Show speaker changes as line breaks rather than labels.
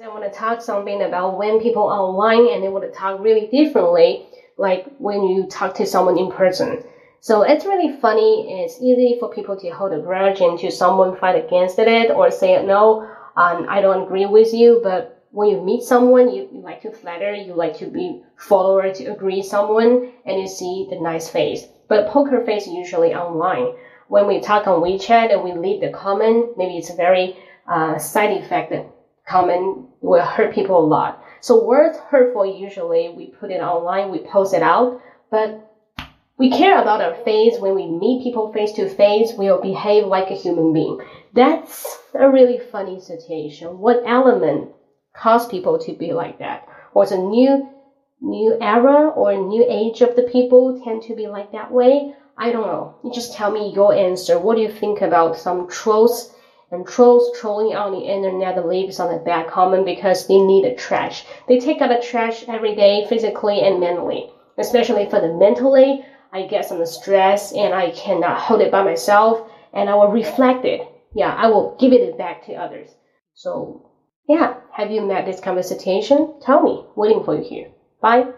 I want to talk something about when people online and they want to talk really differently, like when you talk to someone in person. So it's really funny. It's easy for people to hold a grudge and to someone fight against it or say no, um, I don't agree with you. But when you meet someone, you, you like to flatter, you like to be follower to agree someone, and you see the nice face. But poker face usually online. When we talk on WeChat and we leave the comment, maybe it's a very uh, side effect comment will hurt people a lot. So words hurtful usually we put it online, we post it out, but we care about our face when we meet people face to face, we'll behave like a human being. That's a really funny situation. What element caused people to be like that? Was a new new era or new age of the people tend to be like that way? I don't know. You just tell me your answer. What do you think about some trolls and trolls trolling on the internet lives on the bad comment because they need the trash. They take out the trash every day, physically and mentally. Especially for the mentally, I get some stress and I cannot hold it by myself and I will reflect it. Yeah, I will give it back to others. So, yeah, have you met this situation? Tell me. Waiting for you here. Bye.